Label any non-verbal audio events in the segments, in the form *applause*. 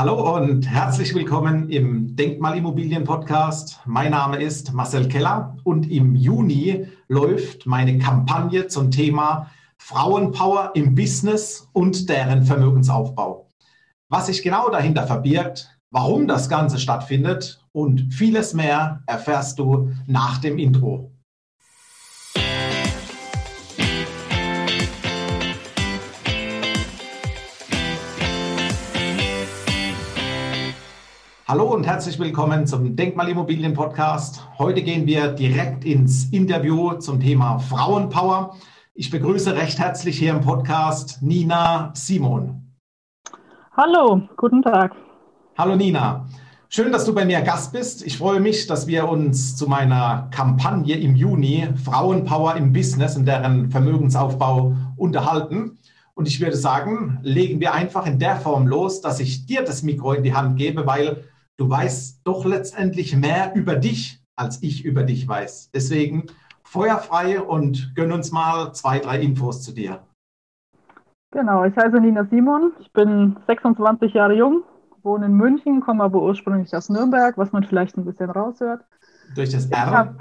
Hallo und herzlich willkommen im Denkmalimmobilien Podcast. Mein Name ist Marcel Keller und im Juni läuft meine Kampagne zum Thema Frauenpower im Business und deren Vermögensaufbau. Was sich genau dahinter verbirgt, warum das Ganze stattfindet und vieles mehr erfährst du nach dem Intro. Hallo und herzlich willkommen zum Denkmalimmobilien Podcast. Heute gehen wir direkt ins Interview zum Thema Frauenpower. Ich begrüße recht herzlich hier im Podcast Nina Simon. Hallo, guten Tag. Hallo Nina. Schön, dass du bei mir Gast bist. Ich freue mich, dass wir uns zu meiner Kampagne im Juni Frauenpower im Business und deren Vermögensaufbau unterhalten. Und ich würde sagen, legen wir einfach in der Form los, dass ich dir das Mikro in die Hand gebe, weil du weißt doch letztendlich mehr über dich, als ich über dich weiß. Deswegen feuerfrei und gönn uns mal zwei, drei Infos zu dir. Genau, ich heiße Nina Simon, ich bin 26 Jahre jung, wohne in München, komme aber ursprünglich aus Nürnberg, was man vielleicht ein bisschen raushört. Durch das R? Hab,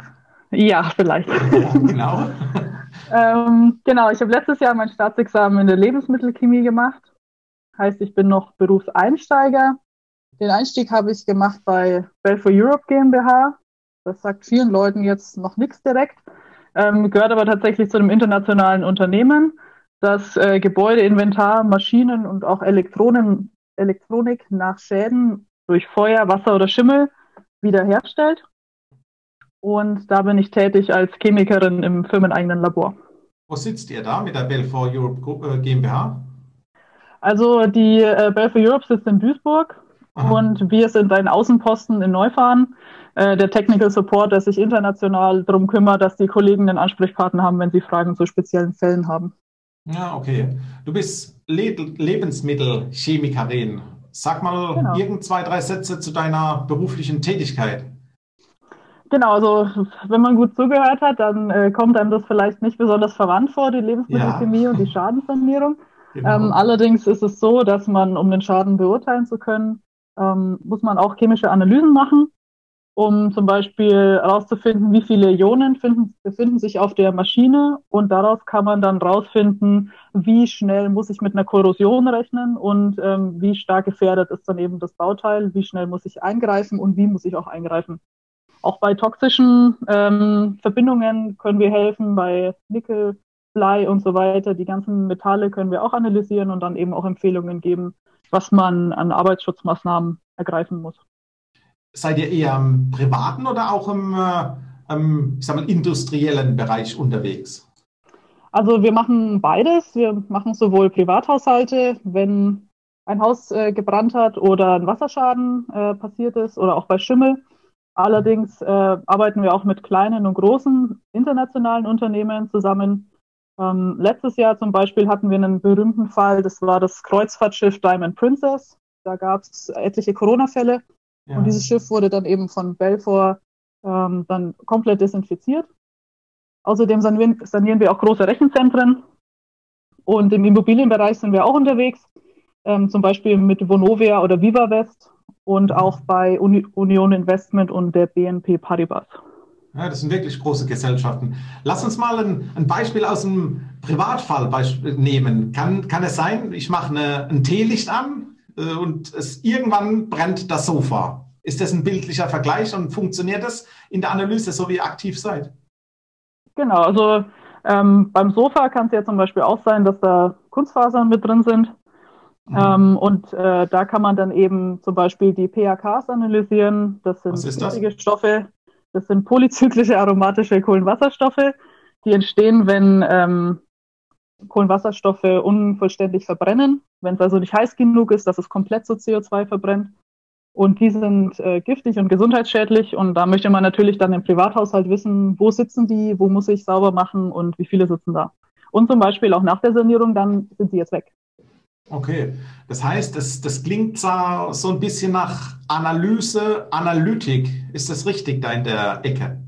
ja, vielleicht. Ja, genau. *laughs* ähm, genau, ich habe letztes Jahr mein Staatsexamen in der Lebensmittelchemie gemacht. Heißt, ich bin noch Berufseinsteiger, den Einstieg habe ich gemacht bei Belfor Europe GmbH. Das sagt vielen Leuten jetzt noch nichts direkt, ähm, gehört aber tatsächlich zu einem internationalen Unternehmen, das äh, Gebäude, Inventar, Maschinen und auch Elektronen, Elektronik nach Schäden durch Feuer, Wasser oder Schimmel wiederherstellt. Und da bin ich tätig als Chemikerin im firmeneigenen Labor. Wo sitzt ihr da mit der Belfor Europe äh, GmbH? Also die äh, Belfor Europe sitzt in Duisburg und wir sind ein Außenposten in Neufahren, äh, der Technical Support, der sich international darum kümmert, dass die Kollegen einen Ansprechpartner haben, wenn sie Fragen zu speziellen Fällen haben. Ja, okay. Du bist Le Lebensmittelchemikerin. Sag mal genau. irgend zwei, drei Sätze zu deiner beruflichen Tätigkeit. Genau, also wenn man gut zugehört hat, dann äh, kommt einem das vielleicht nicht besonders verwandt vor, die Lebensmittelchemie ja. und die *laughs* Schadenssanierung. Genau. Ähm, allerdings ist es so, dass man, um den Schaden beurteilen zu können, ähm, muss man auch chemische Analysen machen, um zum Beispiel herauszufinden, wie viele Ionen finden, befinden sich auf der Maschine und daraus kann man dann herausfinden, wie schnell muss ich mit einer Korrosion rechnen und ähm, wie stark gefährdet ist dann eben das Bauteil, wie schnell muss ich eingreifen und wie muss ich auch eingreifen. Auch bei toxischen ähm, Verbindungen können wir helfen, bei Nickel, Blei und so weiter. Die ganzen Metalle können wir auch analysieren und dann eben auch Empfehlungen geben, was man an Arbeitsschutzmaßnahmen ergreifen muss. Seid ihr eher im privaten oder auch im, äh, im ich sag mal, industriellen Bereich unterwegs? Also wir machen beides. Wir machen sowohl Privathaushalte, wenn ein Haus äh, gebrannt hat oder ein Wasserschaden äh, passiert ist oder auch bei Schimmel. Allerdings äh, arbeiten wir auch mit kleinen und großen internationalen Unternehmen zusammen, ähm, letztes Jahr zum Beispiel hatten wir einen berühmten Fall, das war das Kreuzfahrtschiff Diamond Princess. Da gab es etliche Corona-Fälle ja. und dieses Schiff wurde dann eben von Belfort ähm, dann komplett desinfiziert. Außerdem sanieren, wir auch große Rechenzentren und im Immobilienbereich sind wir auch unterwegs, ähm, zum Beispiel mit Vonovia oder VivaVest und auch bei Uni Union Investment und der BNP Paribas. Ja, das sind wirklich große Gesellschaften. Lass uns mal ein, ein Beispiel aus einem Privatfall nehmen. Kann, kann es sein, ich mache eine, ein Teelicht an äh, und es irgendwann brennt das Sofa? Ist das ein bildlicher Vergleich und funktioniert das in der Analyse, so wie ihr aktiv seid? Genau, also ähm, beim Sofa kann es ja zum Beispiel auch sein, dass da Kunstfasern mit drin sind. Mhm. Ähm, und äh, da kann man dann eben zum Beispiel die PAKs analysieren. Das sind giftige Stoffe, das sind polyzyklische aromatische Kohlenwasserstoffe, die entstehen, wenn ähm, Kohlenwasserstoffe unvollständig verbrennen, wenn es also nicht heiß genug ist, dass es komplett so CO2 verbrennt. Und die sind äh, giftig und gesundheitsschädlich. Und da möchte man natürlich dann im Privathaushalt wissen, wo sitzen die, wo muss ich sauber machen und wie viele sitzen da. Und zum Beispiel auch nach der Sanierung, dann sind sie jetzt weg. Okay, das heißt, das, das klingt so ein bisschen nach Analyse, Analytik. Ist das richtig da in der Ecke?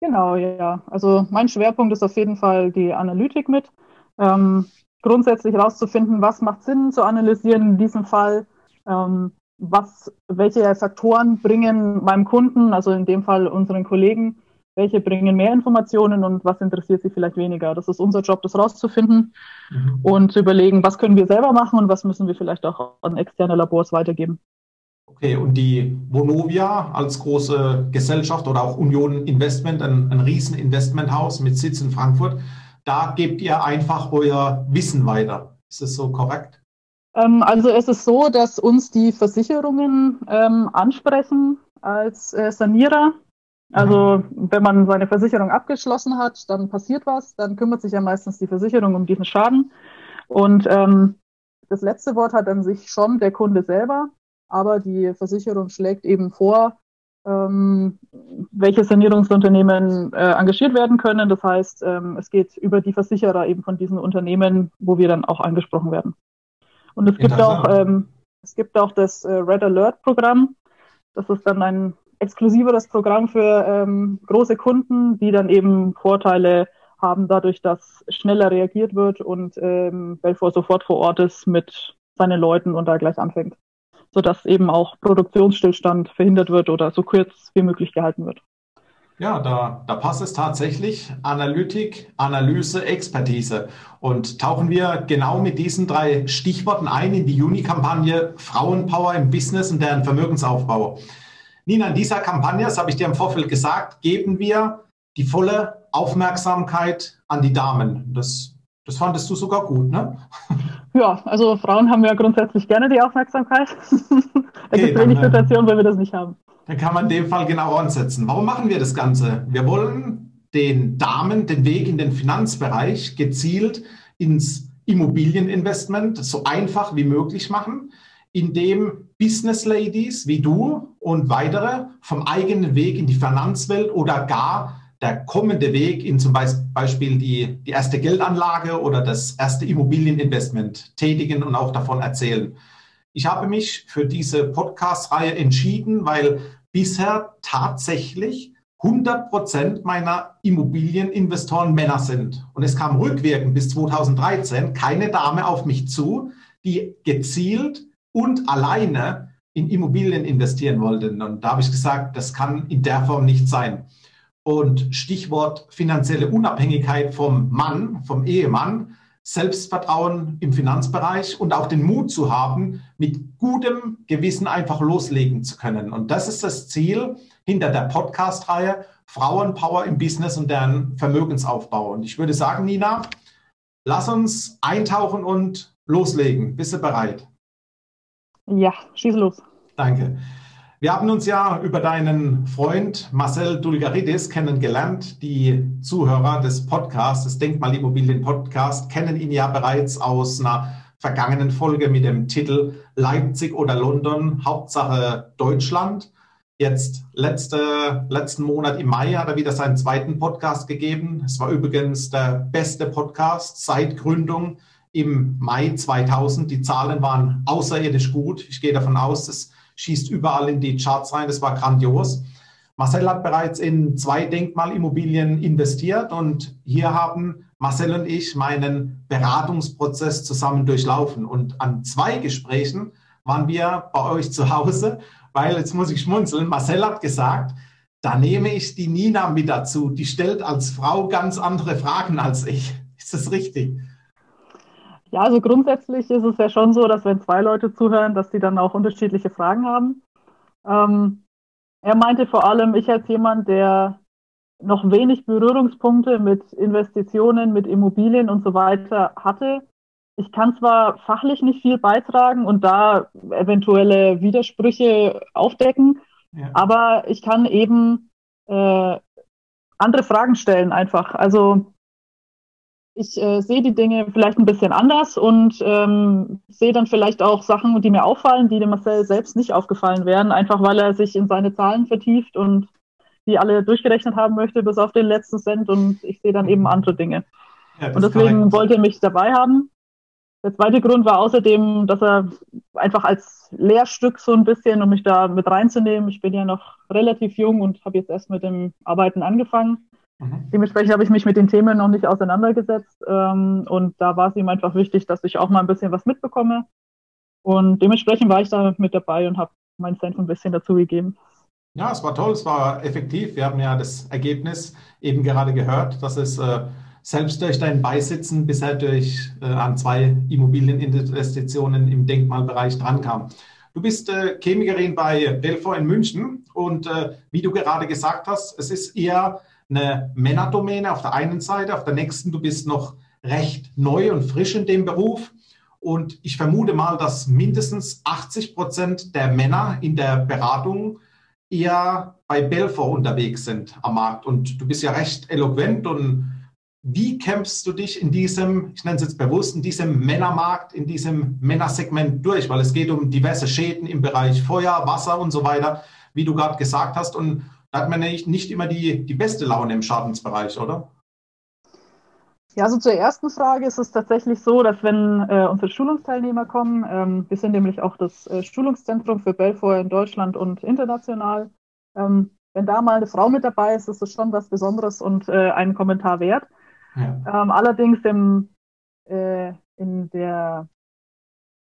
Genau, ja. Also mein Schwerpunkt ist auf jeden Fall die Analytik mit. Ähm, grundsätzlich herauszufinden, was macht Sinn zu analysieren in diesem Fall. Ähm, was, welche Faktoren bringen meinem Kunden, also in dem Fall unseren Kollegen, welche bringen mehr Informationen und was interessiert sie vielleicht weniger. Das ist unser Job, das rauszufinden mhm. und zu überlegen, was können wir selber machen und was müssen wir vielleicht auch an externe Labors weitergeben. Okay, und die Vonovia als große Gesellschaft oder auch Union Investment, ein, ein riesen Investmenthaus mit Sitz in Frankfurt, da gebt ihr einfach euer Wissen weiter. Ist das so korrekt? Ähm, also es ist so, dass uns die Versicherungen ähm, ansprechen als äh, Sanierer. Also mhm. wenn man seine Versicherung abgeschlossen hat, dann passiert was, dann kümmert sich ja meistens die Versicherung um diesen Schaden. Und ähm, das letzte Wort hat an sich schon der Kunde selber, aber die Versicherung schlägt eben vor, ähm, welche Sanierungsunternehmen äh, engagiert werden können. Das heißt, ähm, es geht über die Versicherer eben von diesen Unternehmen, wo wir dann auch angesprochen werden. Und es gibt auch, ähm, es gibt auch das äh, Red Alert Programm. Das ist dann ein exklusiveres Programm für ähm, große Kunden, die dann eben Vorteile haben dadurch, dass schneller reagiert wird und ähm, Belfort sofort vor Ort ist mit seinen Leuten und da gleich anfängt, sodass eben auch Produktionsstillstand verhindert wird oder so kurz wie möglich gehalten wird. Ja, da, da passt es tatsächlich. Analytik, Analyse, Expertise. Und tauchen wir genau mit diesen drei Stichworten ein in die Juni-Kampagne Frauenpower im Business und deren Vermögensaufbau. Nina, in dieser Kampagne, das habe ich dir im Vorfeld gesagt, geben wir die volle Aufmerksamkeit an die Damen. Das, das fandest du sogar gut, ne? Ja, also Frauen haben ja grundsätzlich gerne die Aufmerksamkeit. *laughs* da gibt es wenig äh, Situationen, wo wir das nicht haben. Dann kann man in dem Fall genau ansetzen. Warum machen wir das Ganze? Wir wollen den Damen den Weg in den Finanzbereich gezielt ins Immobilieninvestment so einfach wie möglich machen in dem Business Ladies wie du und weitere vom eigenen Weg in die Finanzwelt oder gar der kommende Weg in zum Beispiel die, die erste Geldanlage oder das erste Immobilieninvestment tätigen und auch davon erzählen. Ich habe mich für diese Podcast-Reihe entschieden, weil bisher tatsächlich 100 Prozent meiner Immobilieninvestoren Männer sind. Und es kam rückwirkend bis 2013 keine Dame auf mich zu, die gezielt und alleine in Immobilien investieren wollten. Und da habe ich gesagt, das kann in der Form nicht sein. Und Stichwort finanzielle Unabhängigkeit vom Mann, vom Ehemann, Selbstvertrauen im Finanzbereich und auch den Mut zu haben, mit gutem Gewissen einfach loslegen zu können. Und das ist das Ziel hinter der Podcast-Reihe Frauenpower im Business und deren Vermögensaufbau. Und ich würde sagen, Nina, lass uns eintauchen und loslegen. Bist du bereit? Ja, schieß los. Danke. Wir haben uns ja über deinen Freund Marcel Dulgaridis kennengelernt. Die Zuhörer des Podcasts, des Denkmalimmobilien Podcast, kennen ihn ja bereits aus einer vergangenen Folge mit dem Titel Leipzig oder London, Hauptsache Deutschland. Jetzt letzte, letzten Monat im Mai hat er wieder seinen zweiten Podcast gegeben. Es war übrigens der beste Podcast seit Gründung im Mai 2000. Die Zahlen waren außerirdisch gut. Ich gehe davon aus, das schießt überall in die Charts rein. Das war grandios. Marcel hat bereits in zwei Denkmalimmobilien investiert und hier haben Marcel und ich meinen Beratungsprozess zusammen durchlaufen. Und an zwei Gesprächen waren wir bei euch zu Hause, weil jetzt muss ich schmunzeln. Marcel hat gesagt, da nehme ich die Nina mit dazu. Die stellt als Frau ganz andere Fragen als ich. Ist das richtig? Ja, also grundsätzlich ist es ja schon so, dass wenn zwei Leute zuhören, dass die dann auch unterschiedliche Fragen haben. Ähm, er meinte vor allem, ich als jemand, der noch wenig Berührungspunkte mit Investitionen, mit Immobilien und so weiter hatte. Ich kann zwar fachlich nicht viel beitragen und da eventuelle Widersprüche aufdecken, ja. aber ich kann eben äh, andere Fragen stellen einfach. Also ich äh, sehe die Dinge vielleicht ein bisschen anders und ähm, sehe dann vielleicht auch Sachen, die mir auffallen, die dem Marcel selbst nicht aufgefallen wären, einfach weil er sich in seine Zahlen vertieft und die alle durchgerechnet haben möchte, bis auf den letzten Cent und ich sehe dann eben andere Dinge. Ja, und deswegen wollte er mich dabei haben. Der zweite Grund war außerdem, dass er einfach als Lehrstück so ein bisschen, um mich da mit reinzunehmen. Ich bin ja noch relativ jung und habe jetzt erst mit dem Arbeiten angefangen Mhm. Dementsprechend habe ich mich mit den Themen noch nicht auseinandergesetzt ähm, und da war es ihm einfach wichtig, dass ich auch mal ein bisschen was mitbekomme. Und dementsprechend war ich da mit dabei und habe mein Senf ein bisschen dazu gegeben. Ja, es war toll, es war effektiv. Wir haben ja das Ergebnis eben gerade gehört, dass es äh, selbst durch dein Beisitzen bisher durch äh, an zwei Immobilieninvestitionen im Denkmalbereich drankam. Du bist äh, Chemikerin bei Belfort in München und äh, wie du gerade gesagt hast, es ist eher eine Männerdomäne auf der einen Seite, auf der nächsten, du bist noch recht neu und frisch in dem Beruf. Und ich vermute mal, dass mindestens 80 Prozent der Männer in der Beratung eher bei Belfort unterwegs sind am Markt. Und du bist ja recht eloquent. Und wie kämpfst du dich in diesem, ich nenne es jetzt bewusst, in diesem Männermarkt, in diesem Männersegment durch? Weil es geht um diverse Schäden im Bereich Feuer, Wasser und so weiter, wie du gerade gesagt hast. Und hat man nicht, nicht immer die, die beste Laune im Schadensbereich, oder? Ja, also zur ersten Frage ist es tatsächlich so, dass wenn äh, unsere Schulungsteilnehmer kommen, ähm, wir sind nämlich auch das äh, Schulungszentrum für Belfort in Deutschland und international, ähm, wenn da mal eine Frau mit dabei ist, ist das schon was Besonderes und äh, einen Kommentar wert. Ja. Ähm, allerdings im, äh, in der,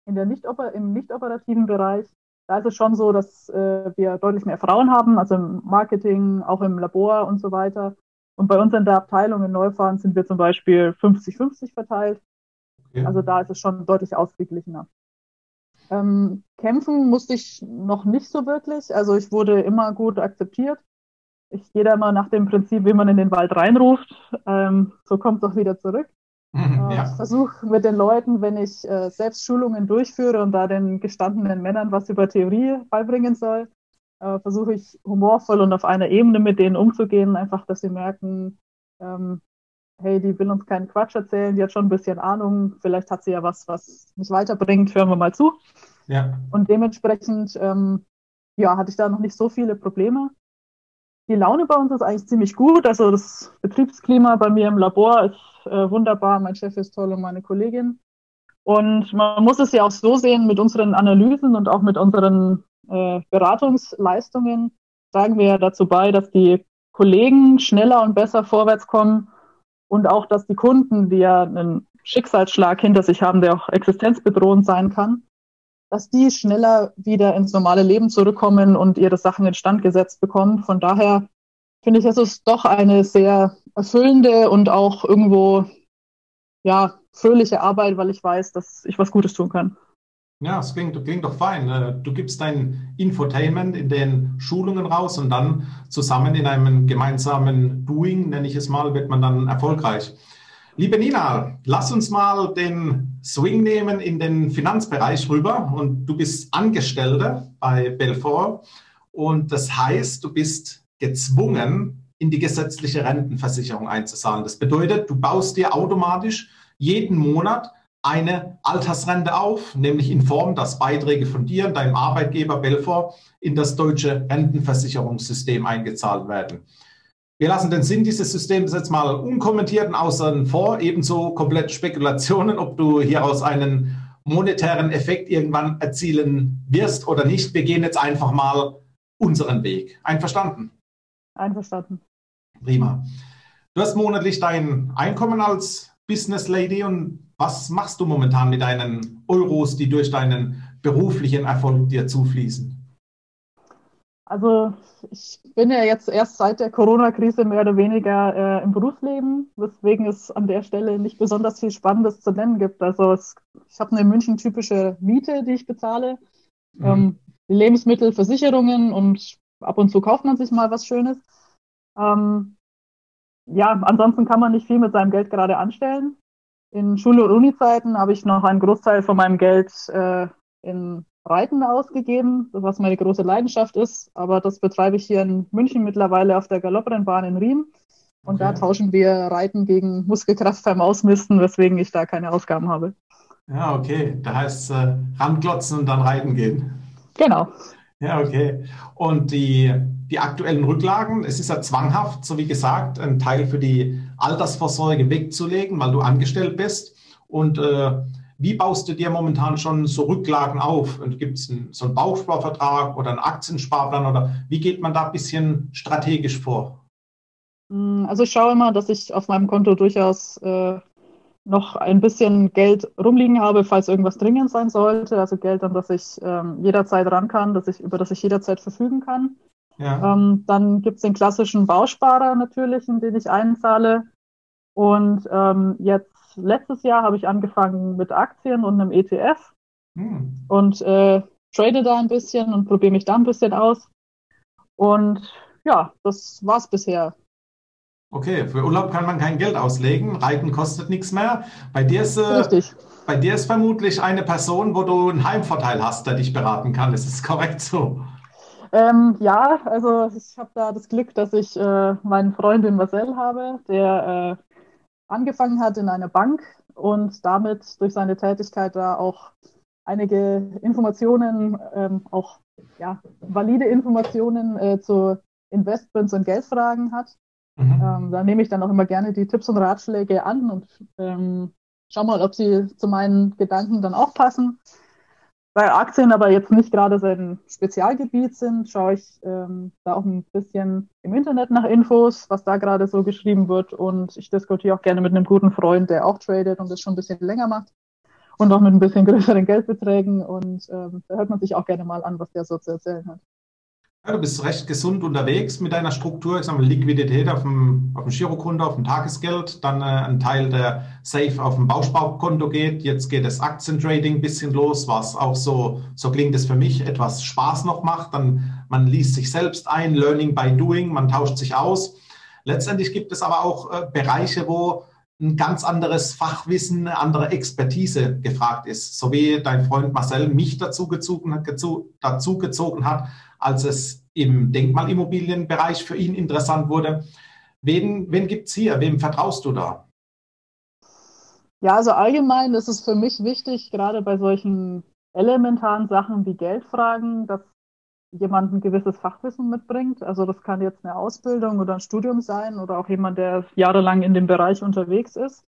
in der nicht im nicht operativen Bereich, da ist es schon so, dass äh, wir deutlich mehr Frauen haben, also im Marketing, auch im Labor und so weiter. Und bei uns in der Abteilung in Neufahren sind wir zum Beispiel 50-50 verteilt. Okay. Also da ist es schon deutlich ausgeglichener. Ähm, kämpfen musste ich noch nicht so wirklich. Also ich wurde immer gut akzeptiert. Ich gehe da immer nach dem Prinzip, wie man in den Wald reinruft. Ähm, so kommt es auch wieder zurück. Mhm, ja. Ich versuche mit den Leuten, wenn ich äh, selbst Schulungen durchführe und da den gestandenen Männern was über Theorie beibringen soll, äh, versuche ich humorvoll und auf einer Ebene mit denen umzugehen, einfach, dass sie merken, ähm, hey, die will uns keinen Quatsch erzählen, die hat schon ein bisschen Ahnung, vielleicht hat sie ja was, was mich weiterbringt, hören wir mal zu. Ja. Und dementsprechend, ähm, ja, hatte ich da noch nicht so viele Probleme. Die Laune bei uns ist eigentlich ziemlich gut. Also das Betriebsklima bei mir im Labor ist äh, wunderbar. Mein Chef ist toll und meine Kollegin. Und man muss es ja auch so sehen mit unseren Analysen und auch mit unseren äh, Beratungsleistungen tragen wir ja dazu bei, dass die Kollegen schneller und besser vorwärts kommen und auch, dass die Kunden, die ja einen Schicksalsschlag hinter sich haben, der auch existenzbedrohend sein kann, dass die schneller wieder ins normale Leben zurückkommen und ihre Sachen instand gesetzt bekommen. Von daher finde ich, es ist doch eine sehr erfüllende und auch irgendwo ja fröhliche Arbeit, weil ich weiß, dass ich was Gutes tun kann. Ja, es klingt, klingt doch fein. Äh, du gibst dein Infotainment in den Schulungen raus und dann zusammen in einem gemeinsamen Doing, nenne ich es mal, wird man dann erfolgreich. Liebe Nina, lass uns mal den Swing nehmen in den Finanzbereich rüber. Und du bist Angestellte bei Belfort. Und das heißt, du bist gezwungen, in die gesetzliche Rentenversicherung einzuzahlen. Das bedeutet, du baust dir automatisch jeden Monat eine Altersrente auf, nämlich in Form, dass Beiträge von dir und deinem Arbeitgeber Belfort in das deutsche Rentenversicherungssystem eingezahlt werden. Wir lassen den Sinn dieses Systems jetzt mal unkommentiert und außen vor, ebenso komplett Spekulationen, ob du hieraus einen monetären Effekt irgendwann erzielen wirst oder nicht. Wir gehen jetzt einfach mal unseren Weg. Einverstanden? Einverstanden. Prima. Du hast monatlich dein Einkommen als Business Lady und was machst du momentan mit deinen Euros, die durch deinen beruflichen Erfolg dir zufließen? Also ich bin ja jetzt erst seit der Corona-Krise mehr oder weniger äh, im Berufsleben, weswegen es an der Stelle nicht besonders viel Spannendes zu nennen gibt. Also es, ich habe eine München typische Miete, die ich bezahle, mhm. ähm, Lebensmittel, Versicherungen und ab und zu kauft man sich mal was Schönes. Ähm, ja, ansonsten kann man nicht viel mit seinem Geld gerade anstellen. In Schule- und Uni-Zeiten habe ich noch einen Großteil von meinem Geld äh, in Reiten ausgegeben, was meine große Leidenschaft ist. Aber das betreibe ich hier in München mittlerweile auf der Galopprennbahn in Riem. Und okay. da tauschen wir Reiten gegen Muskelkraft beim Ausmisten, weswegen ich da keine Ausgaben habe. Ja, okay. Da heißt es äh, ranglotzen und dann reiten gehen. Genau. Ja, okay. Und die, die aktuellen Rücklagen, es ist ja zwanghaft, so wie gesagt, einen Teil für die Altersvorsorge wegzulegen, weil du angestellt bist. Und äh, wie baust du dir momentan schon so Rücklagen auf? Und gibt es so einen Bausparvertrag oder einen Aktiensparplan oder wie geht man da ein bisschen strategisch vor? Mm, also ich schaue immer, dass ich auf meinem Konto durchaus äh, noch ein bisschen Geld rumliegen habe, falls irgendwas dringend sein sollte. Also Geld, an das ich ähm, jederzeit ran kann, dass ich, über das ich jederzeit verfügen kann. Ja. Ähm, dann gibt es den klassischen Bausparer natürlich, in den ich einzahle. Und ähm, jetzt letztes Jahr habe ich angefangen mit Aktien und einem ETF hm. und äh, trade da ein bisschen und probiere mich da ein bisschen aus. Und ja, das war's bisher. Okay, für Urlaub kann man kein Geld auslegen, Reiten kostet nichts mehr. Bei dir ist, äh, bei dir ist vermutlich eine Person, wo du einen Heimvorteil hast, der dich beraten kann. Ist es korrekt so? Ähm, ja, also ich habe da das Glück, dass ich äh, meinen Freund in Marcel habe, der äh, angefangen hat in einer Bank und damit durch seine Tätigkeit da auch einige Informationen, ähm, auch ja, valide Informationen äh, zu Investments und Geldfragen hat. Mhm. Ähm, da nehme ich dann auch immer gerne die Tipps und Ratschläge an und ähm, schau mal, ob sie zu meinen Gedanken dann auch passen. Weil Aktien aber jetzt nicht gerade sein Spezialgebiet sind, schaue ich ähm, da auch ein bisschen im Internet nach Infos, was da gerade so geschrieben wird. Und ich diskutiere auch gerne mit einem guten Freund, der auch tradet und das schon ein bisschen länger macht. Und auch mit ein bisschen *laughs* größeren Geldbeträgen. Und ähm, da hört man sich auch gerne mal an, was der so zu erzählen hat. Ja, du bist recht gesund unterwegs mit deiner Struktur. Ich sage mal, Liquidität auf dem, auf dem Girokonto, auf dem Tagesgeld, dann äh, ein Teil der Safe auf dem Bausparkonto geht. Jetzt geht das Aktientrading ein bisschen los, was auch so, so klingt es für mich, etwas Spaß noch macht. Dann man liest sich selbst ein, Learning by Doing, man tauscht sich aus. Letztendlich gibt es aber auch äh, Bereiche, wo ein ganz anderes Fachwissen, eine andere Expertise gefragt ist. So wie dein Freund Marcel mich dazu gezogen hat, als es im Denkmalimmobilienbereich für ihn interessant wurde. Wen, wen gibt es hier? Wem vertraust du da? Ja, also allgemein ist es für mich wichtig, gerade bei solchen elementaren Sachen wie Geldfragen, dass jemand ein gewisses Fachwissen mitbringt. Also das kann jetzt eine Ausbildung oder ein Studium sein oder auch jemand, der jahrelang in dem Bereich unterwegs ist.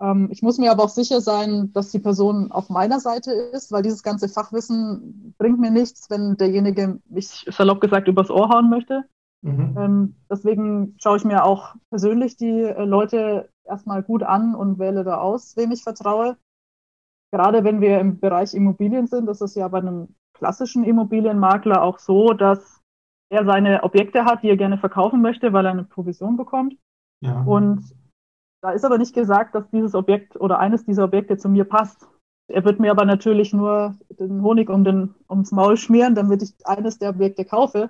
Ähm, ich muss mir aber auch sicher sein, dass die Person auf meiner Seite ist, weil dieses ganze Fachwissen bringt mir nichts, wenn derjenige mich salopp gesagt übers Ohr hauen möchte. Mhm. Ähm, deswegen schaue ich mir auch persönlich die äh, Leute erstmal gut an und wähle da aus, wem ich vertraue. Gerade wenn wir im Bereich Immobilien sind, das ist ja bei einem klassischen Immobilienmakler auch so, dass er seine Objekte hat, die er gerne verkaufen möchte, weil er eine Provision bekommt. Ja. Und da ist aber nicht gesagt, dass dieses Objekt oder eines dieser Objekte zu mir passt. Er wird mir aber natürlich nur den Honig um den, ums Maul schmieren, damit ich eines der Objekte kaufe.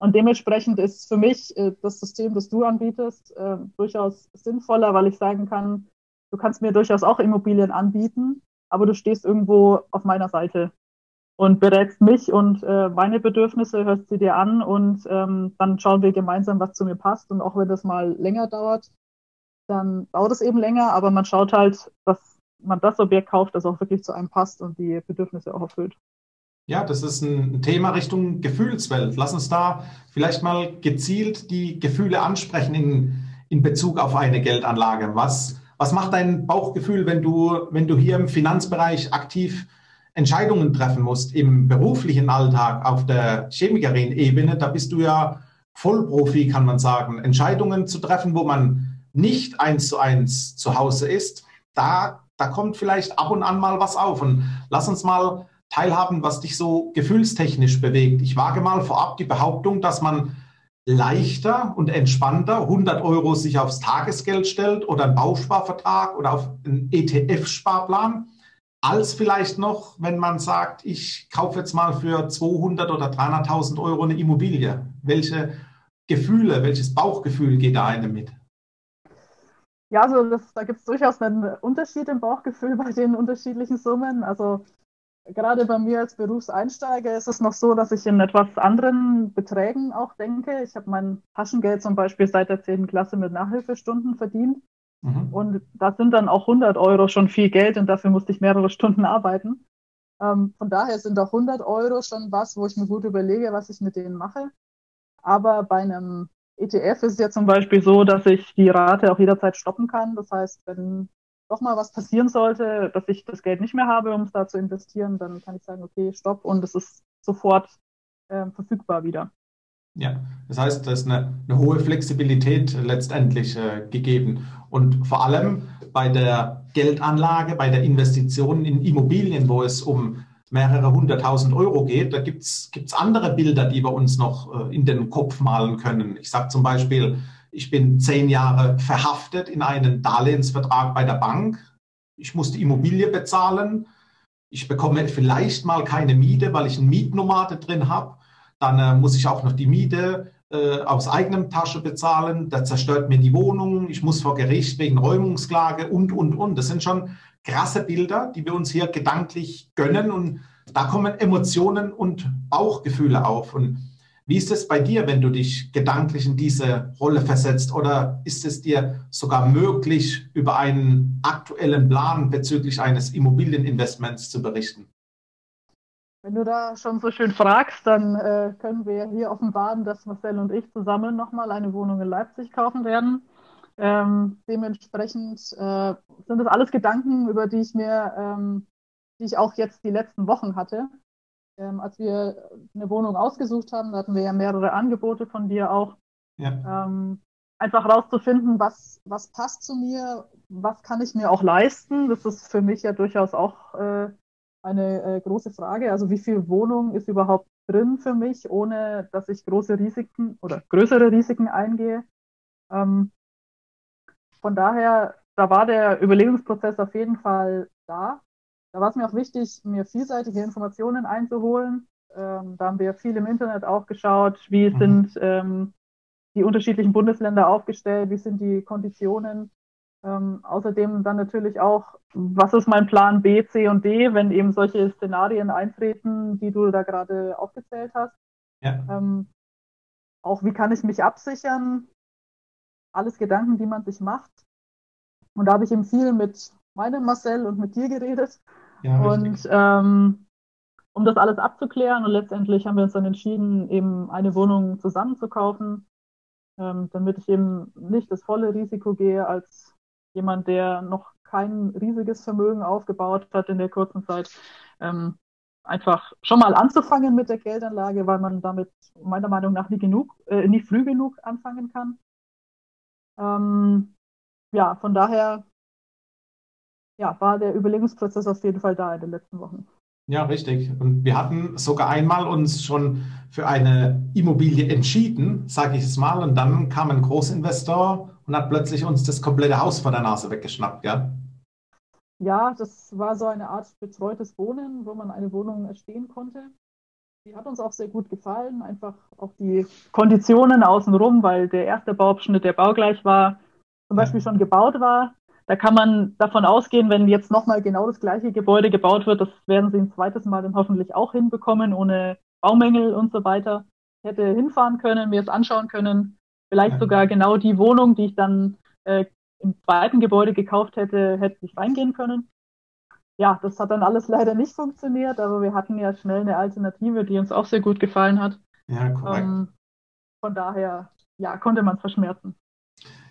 Und dementsprechend ist für mich äh, das System, das du anbietest, äh, durchaus sinnvoller, weil ich sagen kann, du kannst mir durchaus auch Immobilien anbieten, aber du stehst irgendwo auf meiner Seite und berätst mich und äh, meine Bedürfnisse, hörst sie dir an und ähm, dann schauen wir gemeinsam, was zu mir passt. Und auch wenn das mal länger dauert, dann dauert es eben länger, aber man schaut halt, dass man das Objekt kauft, das auch wirklich zu einem passt und die Bedürfnisse auch erfüllt. Ja, das ist ein Thema Richtung Gefühlswelt. Lass uns da vielleicht mal gezielt die Gefühle ansprechen in, in Bezug auf eine Geldanlage. Was, was macht dein Bauchgefühl, wenn du, wenn du hier im Finanzbereich aktiv Entscheidungen treffen musst, im beruflichen Alltag, auf der Chemikerin-Ebene? Da bist du ja Vollprofi, kann man sagen. Entscheidungen zu treffen, wo man nicht eins zu eins zu Hause ist, da, da kommt vielleicht ab und an mal was auf. Und lass uns mal teilhaben, was dich so gefühlstechnisch bewegt. Ich wage mal vorab die Behauptung, dass man leichter und entspannter 100 Euro sich aufs Tagesgeld stellt oder einen Bausparvertrag oder auf einen ETF-Sparplan, als vielleicht noch, wenn man sagt, ich kaufe jetzt mal für 200 oder 300.000 Euro eine Immobilie. Welche Gefühle, welches Bauchgefühl geht da einem mit? Ja, also das, da gibt es durchaus einen Unterschied im Bauchgefühl bei den unterschiedlichen Summen. Also gerade bei mir als Berufseinsteiger ist es noch so, dass ich in etwas anderen Beträgen auch denke. Ich habe mein Taschengeld zum Beispiel seit der 10. Klasse mit Nachhilfestunden verdient. Mhm. Und da sind dann auch 100 Euro schon viel Geld und dafür musste ich mehrere Stunden arbeiten. Ähm, von daher sind auch 100 Euro schon was, wo ich mir gut überlege, was ich mit denen mache. Aber bei einem ETF ist es ja zum Beispiel so, dass ich die Rate auch jederzeit stoppen kann. Das heißt, wenn doch mal was passieren sollte, dass ich das Geld nicht mehr habe, um es da zu investieren, dann kann ich sagen, okay, stopp und es ist sofort äh, verfügbar wieder. Ja, das heißt, da ist eine, eine hohe Flexibilität letztendlich äh, gegeben. Und vor allem bei der Geldanlage, bei der Investition in Immobilien, wo es um mehrere hunderttausend Euro geht, da gibt es andere Bilder, die wir uns noch äh, in den Kopf malen können. Ich sage zum Beispiel, ich bin zehn Jahre verhaftet in einen Darlehensvertrag bei der Bank. Ich muss die Immobilie bezahlen. Ich bekomme vielleicht mal keine Miete, weil ich eine Mietnomade drin habe. Dann äh, muss ich auch noch die Miete äh, aus eigenem Tasche bezahlen. Da zerstört mir die Wohnung. Ich muss vor Gericht wegen Räumungsklage und, und, und. Das sind schon krasse Bilder, die wir uns hier gedanklich gönnen. Und da kommen Emotionen und Bauchgefühle auf. Und wie ist es bei dir, wenn du dich gedanklich in diese Rolle versetzt? Oder ist es dir sogar möglich, über einen aktuellen Plan bezüglich eines Immobilieninvestments zu berichten? Wenn du da schon so schön fragst, dann äh, können wir hier offenbaren, dass Marcel und ich zusammen nochmal eine Wohnung in Leipzig kaufen werden. Ähm, dementsprechend äh, sind das alles Gedanken, über die ich mir, ähm, die ich auch jetzt die letzten Wochen hatte ähm, als wir eine Wohnung ausgesucht haben, da hatten wir ja mehrere Angebote von dir auch. Ja. Ähm, einfach rauszufinden, was, was passt zu mir, was kann ich mir auch leisten. Das ist für mich ja durchaus auch äh, eine äh, große Frage. Also wie viel Wohnung ist überhaupt drin für mich, ohne dass ich große Risiken oder größere Risiken eingehe. Ähm, von daher, da war der Überlegungsprozess auf jeden Fall da. Da war es mir auch wichtig, mir vielseitige Informationen einzuholen. Ähm, da haben wir viel im Internet auch geschaut, wie mhm. sind ähm, die unterschiedlichen Bundesländer aufgestellt, wie sind die Konditionen. Ähm, außerdem dann natürlich auch, was ist mein Plan B, C und D, wenn eben solche Szenarien eintreten, die du da gerade aufgezählt hast. Ja. Ähm, auch wie kann ich mich absichern? Alles Gedanken, die man sich macht. Und da habe ich eben viel mit meinem Marcel und mit dir geredet. Ja, und ähm, um das alles abzuklären und letztendlich haben wir uns dann entschieden, eben eine Wohnung zusammen zu kaufen, ähm, damit ich eben nicht das volle Risiko gehe als jemand, der noch kein riesiges Vermögen aufgebaut hat in der kurzen Zeit. Ähm, einfach schon mal anzufangen mit der Geldanlage, weil man damit meiner Meinung nach nie genug, äh, nie früh genug anfangen kann. Ähm, ja, von daher ja, war der Überlegungsprozess auf jeden Fall da in den letzten Wochen. Ja, richtig. Und wir hatten sogar einmal uns schon für eine Immobilie entschieden, sage ich es mal, und dann kam ein Großinvestor und hat plötzlich uns das komplette Haus vor der Nase weggeschnappt, ja? Ja, das war so eine Art betreutes Wohnen, wo man eine Wohnung erstehen konnte. Die hat uns auch sehr gut gefallen, einfach auch die Konditionen außenrum, weil der erste Bauabschnitt, der baugleich war, zum. Beispiel schon gebaut war. Da kann man davon ausgehen, wenn jetzt nochmal genau das gleiche Gebäude gebaut wird, das werden sie ein zweites Mal dann hoffentlich auch hinbekommen, ohne Baumängel und so weiter. Ich hätte hinfahren können, mir es anschauen können, vielleicht ja. sogar genau die Wohnung, die ich dann äh, im zweiten Gebäude gekauft hätte, hätte ich reingehen können. Ja, das hat dann alles leider nicht funktioniert, aber wir hatten ja schnell eine Alternative, die uns auch sehr gut gefallen hat. Ja, korrekt. Ähm, von daher, ja, konnte man es verschmerzen.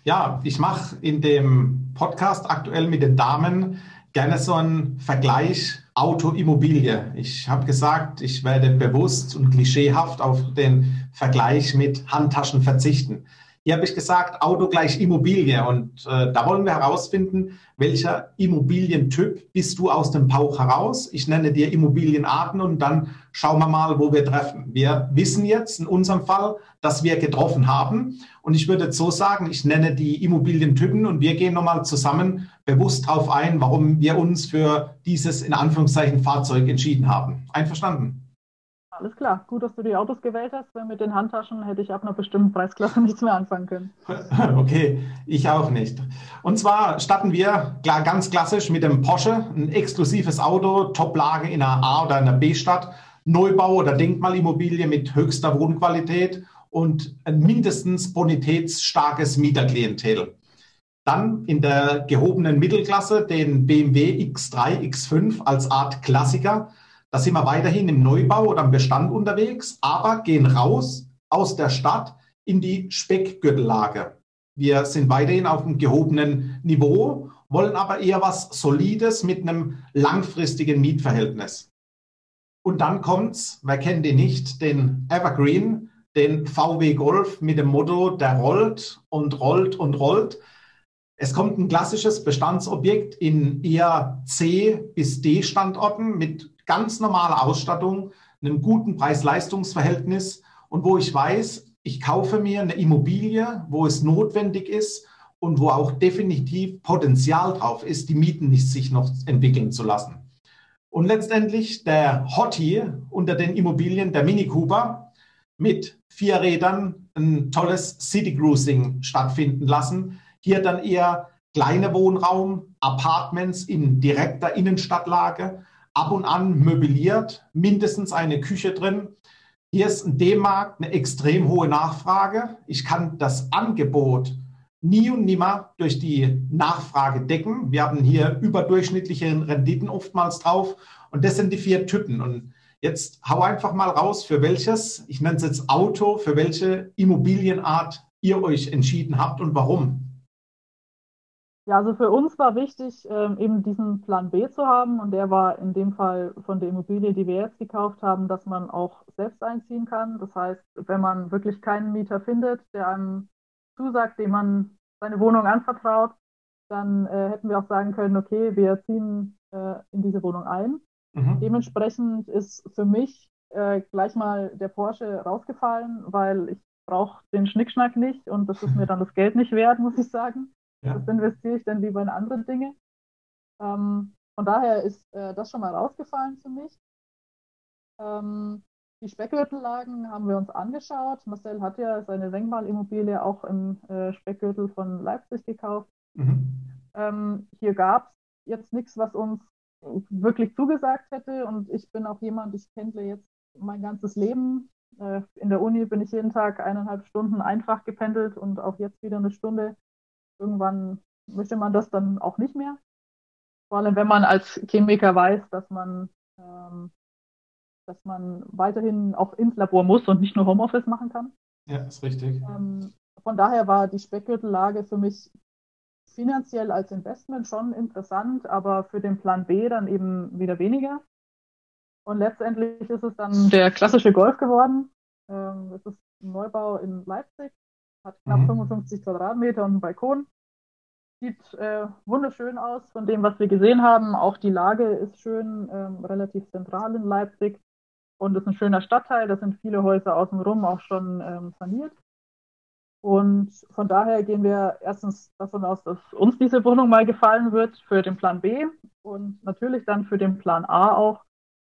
Ja, ich mache in dem Podcast aktuell mit den Damen gerne so einen Vergleich Auto-Immobilie. Ich habe gesagt, ich werde bewusst und klischeehaft auf den Vergleich mit Handtaschen verzichten. Hier habe ich gesagt, Auto gleich Immobilie. Und äh, da wollen wir herausfinden, welcher Immobilientyp bist du aus dem Bauch heraus. Ich nenne dir Immobilienarten und dann schauen wir mal, wo wir treffen. Wir wissen jetzt in unserem Fall, dass wir getroffen haben. Und ich würde so sagen, ich nenne die Immobilientypen und wir gehen nochmal zusammen bewusst darauf ein, warum wir uns für dieses in Anführungszeichen Fahrzeug entschieden haben. Einverstanden? Alles klar, gut, dass du die Autos gewählt hast, weil mit den Handtaschen hätte ich ab einer bestimmten Preisklasse *laughs* nichts mehr anfangen können. *laughs* Okay, ich auch nicht. Und zwar starten wir klar, ganz klassisch mit dem Porsche, ein exklusives Auto, Toplage in einer A- oder einer B-Stadt, Neubau oder Denkmalimmobilie mit höchster Wohnqualität und ein mindestens bonitätsstarkes Mieterklientel. Dann in der gehobenen Mittelklasse den BMW X3, X5 als Art Klassiker da sind wir weiterhin im Neubau oder im Bestand unterwegs, aber gehen raus aus der Stadt in die Speckgürtellage. Wir sind weiterhin auf einem gehobenen Niveau, wollen aber eher was Solides mit einem langfristigen Mietverhältnis. Und dann kommt's, wer kennt den nicht, den Evergreen, den VW Golf mit dem Motto, der rollt und rollt und rollt. Es kommt ein klassisches Bestandsobjekt in eher C bis D Standorten mit ganz normaler Ausstattung, einem guten Preis-Leistungs-Verhältnis und wo ich weiß, ich kaufe mir eine Immobilie, wo es notwendig ist und wo auch definitiv Potenzial drauf ist, die Mieten nicht sich noch entwickeln zu lassen. Und letztendlich der Hottie unter den Immobilien, der Mini Cooper, mit vier Rädern ein tolles City Cruising stattfinden lassen. Hier dann eher kleine Wohnraum, Apartments in direkter Innenstadtlage, ab und an möbliert, mindestens eine Küche drin. Hier ist in dem Markt eine extrem hohe Nachfrage. Ich kann das Angebot nie und nimmer durch die Nachfrage decken. Wir haben hier überdurchschnittliche Renditen oftmals drauf. Und das sind die vier Typen. Und jetzt hau einfach mal raus, für welches, ich nenne es jetzt Auto, für welche Immobilienart ihr euch entschieden habt und warum. Ja, also für uns war wichtig, ähm, eben diesen Plan B zu haben. Und der war in dem Fall von der Immobilie, die wir jetzt gekauft haben, dass man auch selbst einziehen kann. Das heißt, wenn man wirklich keinen Mieter findet, der einem zusagt, dem man seine Wohnung anvertraut, dann äh, hätten wir auch sagen können, okay, wir ziehen äh, in diese Wohnung ein. Mhm. Dementsprechend ist für mich äh, gleich mal der Porsche rausgefallen, weil ich brauche den Schnickschnack nicht und das ist mir dann das Geld nicht wert, muss ich sagen. Ja. Das investiere ich dann lieber in andere Dinge. Ähm, von daher ist äh, das schon mal rausgefallen für mich. Ähm, die Speckgürtellagen haben wir uns angeschaut. Marcel hat ja seine Senkmalimmobilie auch im äh, Speckgürtel von Leipzig gekauft. Mhm. Ähm, hier gab es jetzt nichts, was uns wirklich zugesagt hätte. Und ich bin auch jemand, ich pendle jetzt mein ganzes Leben. Äh, in der Uni bin ich jeden Tag eineinhalb Stunden einfach gependelt und auch jetzt wieder eine Stunde. Irgendwann möchte man das dann auch nicht mehr. Vor allem, wenn man als Chemiker weiß, dass man ähm, dass man weiterhin auch ins Labor muss und nicht nur Homeoffice machen kann. Ja, ist richtig. Ähm, von daher war die Speckgürtellage für mich finanziell als Investment schon interessant, aber für den Plan B dann eben wieder weniger. Und letztendlich ist es dann der klassische Golf geworden. Ähm, es ist ein Neubau in Leipzig, hat knapp mhm. 55 Quadratmeter und einen Balkon. Sieht äh, wunderschön aus von dem, was wir gesehen haben. Auch die Lage ist schön, ähm, relativ zentral in Leipzig. Und es ist ein schöner Stadtteil, da sind viele Häuser außenrum auch schon ähm, saniert. Und von daher gehen wir erstens davon aus, dass uns diese Wohnung mal gefallen wird für den Plan B und natürlich dann für den Plan A auch,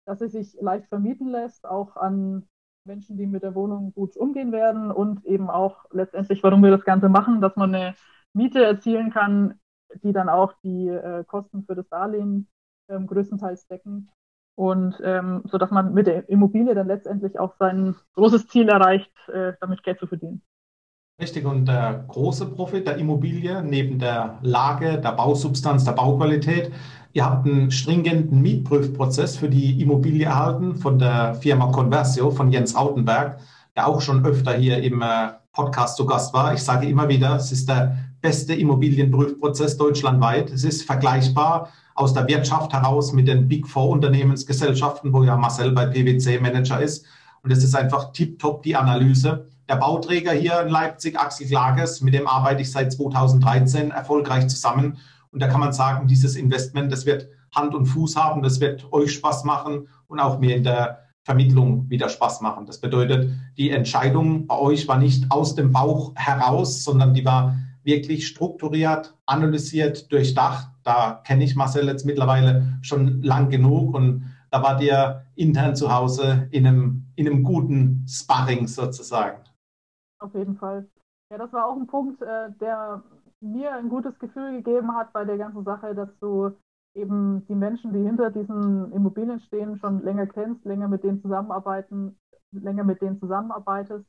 dass sie sich leicht vermieten lässt, auch an Menschen, die mit der Wohnung gut umgehen werden und eben auch letztendlich, warum wir das Ganze machen, dass man eine Miete erzielen kann, die dann auch die äh, Kosten für das Darlehen ähm, größtenteils decken und ähm, so dass man mit der Immobilie dann letztendlich auch sein großes Ziel erreicht, äh, damit Geld zu verdienen. Richtig, und der große Profit der Immobilie neben der Lage, der Bausubstanz, der Bauqualität, ihr habt einen stringenten Mietprüfprozess für die Immobilie erhalten von der Firma Conversio von Jens Rautenberg, der auch schon öfter hier im äh, Podcast zu Gast war. Ich sage immer wieder, es ist der beste Immobilienprüfprozess deutschlandweit. Es ist vergleichbar aus der Wirtschaft heraus mit den Big Four Unternehmensgesellschaften, wo ja Marcel bei PwC Manager ist. Und es ist einfach tiptop die Analyse. Der Bauträger hier in Leipzig, Axel Klages, mit dem arbeite ich seit 2013 erfolgreich zusammen. Und da kann man sagen, dieses Investment, das wird Hand und Fuß haben, das wird euch Spaß machen und auch mir in der Vermittlung wieder Spaß machen. Das bedeutet, die Entscheidung bei euch war nicht aus dem Bauch heraus, sondern die war wirklich strukturiert, analysiert, durchdacht. Da kenne ich Marcel jetzt mittlerweile schon lang genug und da war dir intern zu Hause in einem, in einem guten Sparring sozusagen. Auf jeden Fall. Ja, das war auch ein Punkt, äh, der mir ein gutes Gefühl gegeben hat bei der ganzen Sache, dass du eben die Menschen, die hinter diesen Immobilien stehen, schon länger kennst, länger mit denen zusammenarbeiten, länger mit denen zusammenarbeitest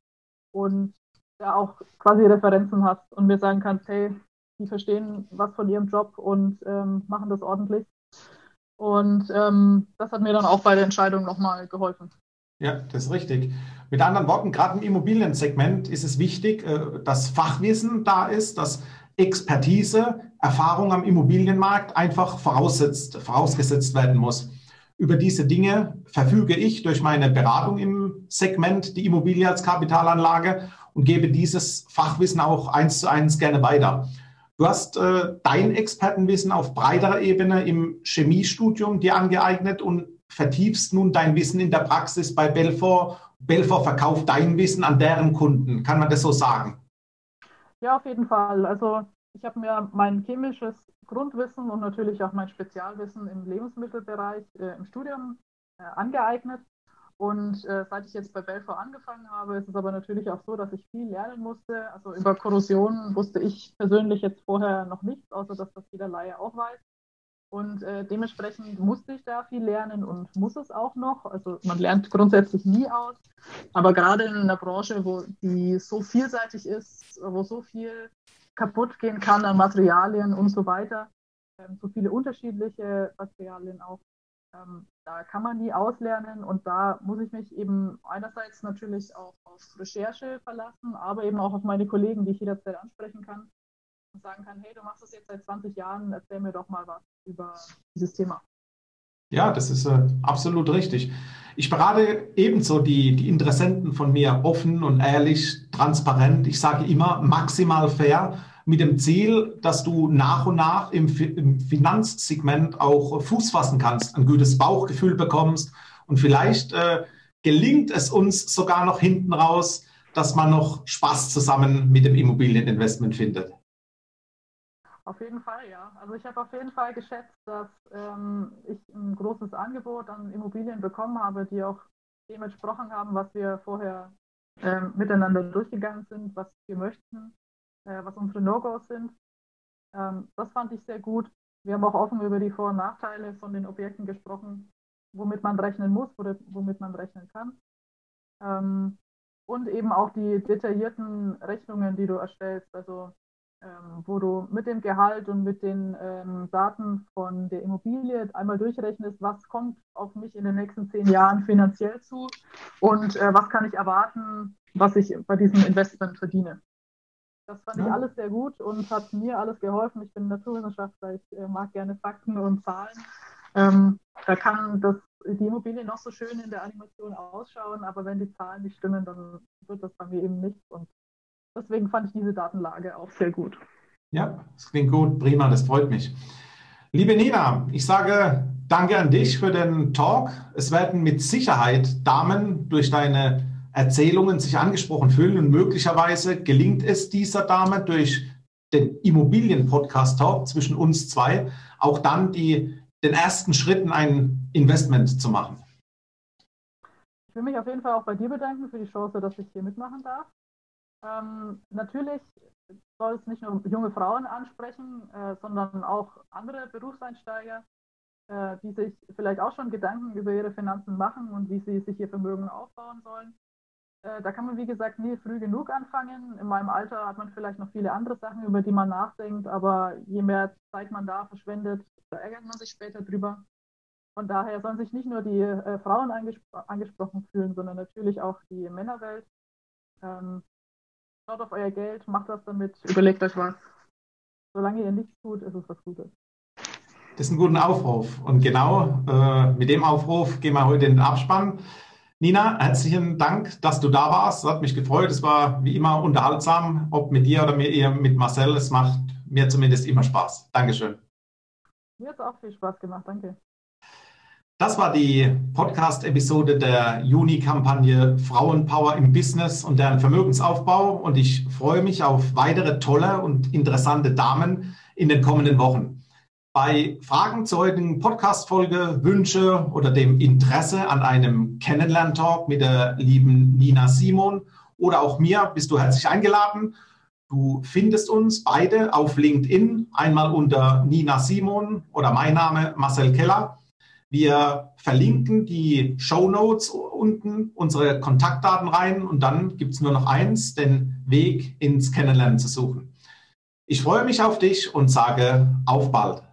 und da auch quasi Referenzen hast und mir sagen kannst, hey, die verstehen was von ihrem Job und ähm, machen das ordentlich. Und ähm, das hat mir dann auch bei der Entscheidung nochmal geholfen. Ja, das ist richtig. Mit anderen Worten, gerade im Immobiliensegment ist es wichtig, äh, dass Fachwissen da ist, dass Expertise, Erfahrung am Immobilienmarkt einfach voraussetzt, vorausgesetzt werden muss. Über diese Dinge verfüge ich durch meine Beratung im Segment die Immobilie als Kapitalanlage und gebe dieses Fachwissen auch eins zu eins gerne weiter. Du hast äh, dein Expertenwissen auf breiterer Ebene im Chemiestudium dir angeeignet und vertiefst nun dein Wissen in der Praxis bei Belfor. Belfor verkauft dein Wissen an deren Kunden. Kann man das so sagen? Ja, auf jeden Fall. Also ich habe mir mein chemisches Grundwissen und natürlich auch mein Spezialwissen im Lebensmittelbereich äh, im Studium äh, angeeignet. Und äh, seit ich jetzt bei Belfor angefangen habe, ist es aber natürlich auch so, dass ich viel lernen musste. Also über Korrosion wusste ich persönlich jetzt vorher noch nichts, außer dass das jeder Laie auch weiß. Und äh, dementsprechend musste ich da viel lernen und muss es auch noch. Also man lernt grundsätzlich nie aus. Aber gerade in einer Branche, wo die so vielseitig ist, wo so viel kaputt gehen kann an Materialien und so weiter. Ähm, so viele unterschiedliche Materialien auch. Ähm, da kann man nie auslernen und da muss ich mich eben einerseits natürlich auch auf Recherche verlassen, aber eben auch auf meine Kollegen, die ich jederzeit ansprechen kann und sagen kann, hey, du machst das jetzt seit 20 Jahren, erzähl mir doch mal was über dieses Thema. Ja, das ist äh, absolut richtig. Ich berate ebenso die, die Interessenten von mir offen und ehrlich, transparent. Ich sage immer maximal fair mit dem Ziel, dass du nach und nach im, im Finanzsegment auch Fuß fassen kannst, ein gutes Bauchgefühl bekommst und vielleicht äh, gelingt es uns sogar noch hinten raus, dass man noch Spaß zusammen mit dem Immobilieninvestment findet. Auf jeden Fall, ja. Also ich habe auf jeden Fall geschätzt, dass ähm, ich ein großes Angebot an Immobilien bekommen habe, die auch dem entsprochen haben, was wir vorher ähm, miteinander durchgegangen sind, was wir möchten äh, was unsere No-Gos sind. Ähm, das fand ich sehr gut. Wir haben auch offen über die Vor- und Nachteile von den Objekten gesprochen, womit man rechnen muss oder womit man rechnen kann. Ähm, und eben auch die detaillierten Rechnungen, die du erstellst, also ähm, wo du mit dem Gehalt und mit den ähm, Daten von der Immobilie einmal durchrechnest, was kommt auf mich in den nächsten zehn Jahren finanziell zu und äh, was kann ich erwarten, was ich bei diesem Investment verdiene. Das fand ja. ich alles sehr gut und hat mir alles geholfen. Ich bin Naturwissenschaftler, ich äh, mag gerne Fakten und Zahlen. Ähm, da kann das, die Immobilie noch so schön in der Animation ausschauen, aber wenn die Zahlen nicht stimmen, dann wird das bei mir eben nichts. Und deswegen fand ich diese Datenlage auch sehr gut. Ja, das klingt gut, prima, das freut mich. Liebe Nina, ich sage danke an dich für den Talk. Es werden mit Sicherheit Damen durch deine Erzählungen sich angesprochen fühlen und möglicherweise gelingt es dieser Dame durch den Immobilien-Podcast-Talk zwischen uns zwei auch dann die, den ersten Schritt in ein Investment zu machen. Ich will mich auf jeden Fall auch bei dir bedanken für die Chance, dass ich hier mitmachen darf. Ähm, natürlich soll es nicht nur junge Frauen ansprechen, äh, sondern auch andere Berufseinsteiger, äh, die sich vielleicht auch schon Gedanken über ihre Finanzen machen und wie sie sich ihr Vermögen aufbauen sollen. Äh, da kann man, wie gesagt, nie früh genug anfangen. In meinem Alter hat man vielleicht noch viele andere Sachen, über die man nachdenkt, aber je mehr Zeit man da verschwendet, da ärgert man sich später drüber. Von daher sollen sich nicht nur die äh, Frauen angespro angesprochen fühlen, sondern natürlich auch die Männerwelt. Ähm, schaut auf euer Geld, macht was damit, überlegt euch was. Solange ihr nichts tut, ist es was Gutes. Das ist ein guter Aufruf. Und genau äh, mit dem Aufruf gehen wir heute in den Abspann. Nina, herzlichen Dank, dass du da warst. Es hat mich gefreut. Es war wie immer unterhaltsam, ob mit dir oder mit Marcel. Es macht mir zumindest immer Spaß. Dankeschön. Mir hat es auch viel Spaß gemacht. Danke. Das war die Podcast-Episode der Juni-Kampagne Frauenpower im Business und deren Vermögensaufbau. Und ich freue mich auf weitere tolle und interessante Damen in den kommenden Wochen. Bei Fragen zur heutigen Podcast-Folge, Wünsche oder dem Interesse an einem Kennenlern-Talk mit der lieben Nina Simon oder auch mir bist du herzlich eingeladen. Du findest uns beide auf LinkedIn, einmal unter Nina Simon oder mein Name Marcel Keller. Wir verlinken die Show Notes unten, unsere Kontaktdaten rein und dann gibt es nur noch eins, den Weg ins Kennenlernen zu suchen. Ich freue mich auf dich und sage auf bald.